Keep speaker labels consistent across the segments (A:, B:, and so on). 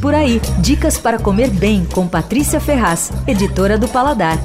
A: Por aí, dicas para comer bem com Patrícia Ferraz, editora do Paladar.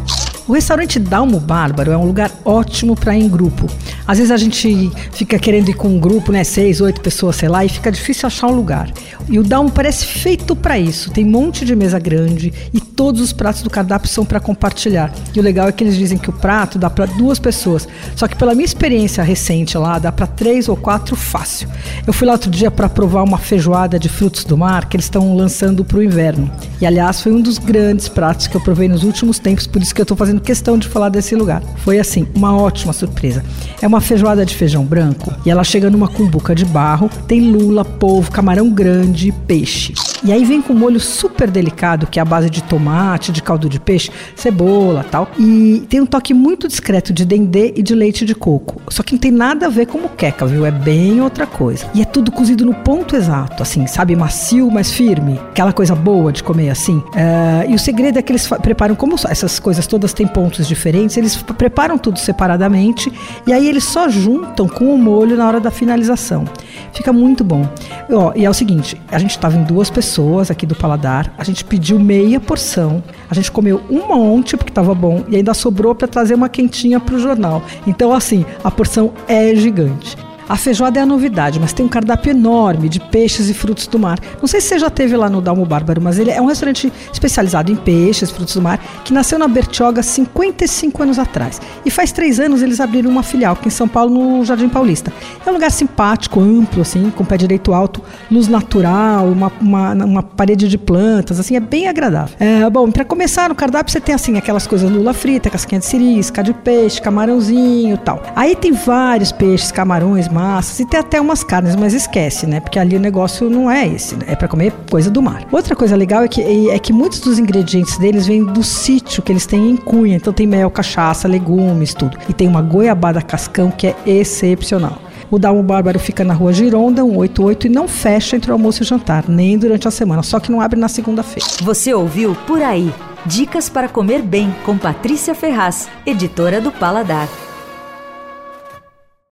B: O restaurante Dalmo Bárbaro é um lugar ótimo para ir em grupo. Às vezes a gente fica querendo ir com um grupo, né, seis, oito pessoas, sei lá, e fica difícil achar um lugar. E o Dalmo parece feito para isso. Tem um monte de mesa grande e todos os pratos do cardápio são para compartilhar. E o legal é que eles dizem que o prato dá para duas pessoas. Só que pela minha experiência recente lá, dá para três ou quatro fácil. Eu fui lá outro dia para provar uma feijoada de frutos do mar que eles estão lançando para o inverno. E aliás, foi um dos grandes pratos que eu provei nos últimos tempos, por isso que eu estou fazendo fazendo questão de falar desse lugar. Foi assim, uma ótima surpresa. É uma feijoada de feijão branco e ela chega numa cumbuca de barro, tem lula, polvo, camarão grande e peixe. E aí vem com um molho super delicado, que é a base de tomate, de caldo de peixe, cebola tal. E tem um toque muito discreto de dendê e de leite de coco. Só que não tem nada a ver com muqueca, viu? É bem outra coisa. E é tudo cozido no ponto exato, assim, sabe? Macio, mas firme. Aquela coisa boa de comer assim. É, e o segredo é que eles preparam, como essas coisas todas têm pontos diferentes, eles preparam tudo separadamente e aí eles só juntam com o molho na hora da finalização. Fica muito bom. Ó, e é o seguinte, a gente estava em duas pessoas aqui do paladar, a gente pediu meia porção, a gente comeu um monte porque estava bom e ainda sobrou para trazer uma quentinha para o jornal. Então assim, a porção é gigante. A feijoada é a novidade, mas tem um cardápio enorme de peixes e frutos do mar. Não sei se você já teve lá no Dalmo Bárbaro, mas ele é um restaurante especializado em peixes, frutos do mar, que nasceu na Bertioga 55 anos atrás. E faz três anos eles abriram uma filial aqui em São Paulo, no Jardim Paulista. É um lugar simpático, amplo, assim, com pé direito alto, luz natural, uma, uma, uma parede de plantas, assim, é bem agradável. É, bom, para começar no cardápio você tem assim aquelas coisas lula frita, casquinha de siri, isca de peixe, camarãozinho, tal. Aí tem vários peixes, camarões, massas e tem até umas carnes, mas esquece, né? Porque ali o negócio não é esse, né? é para comer coisa do mar. Outra coisa legal é que, é que muitos dos ingredientes deles vêm do sítio que eles têm em Cunha. Então tem mel, cachaça, legumes, tudo. E tem uma goiabada cascão que é excepcional. O Dalmo Bárbaro fica na rua Gironda, 188, e não fecha entre o almoço e o jantar, nem durante a semana, só que não abre na segunda-feira.
A: Você ouviu Por Aí. Dicas para comer bem com Patrícia Ferraz, editora do Paladar.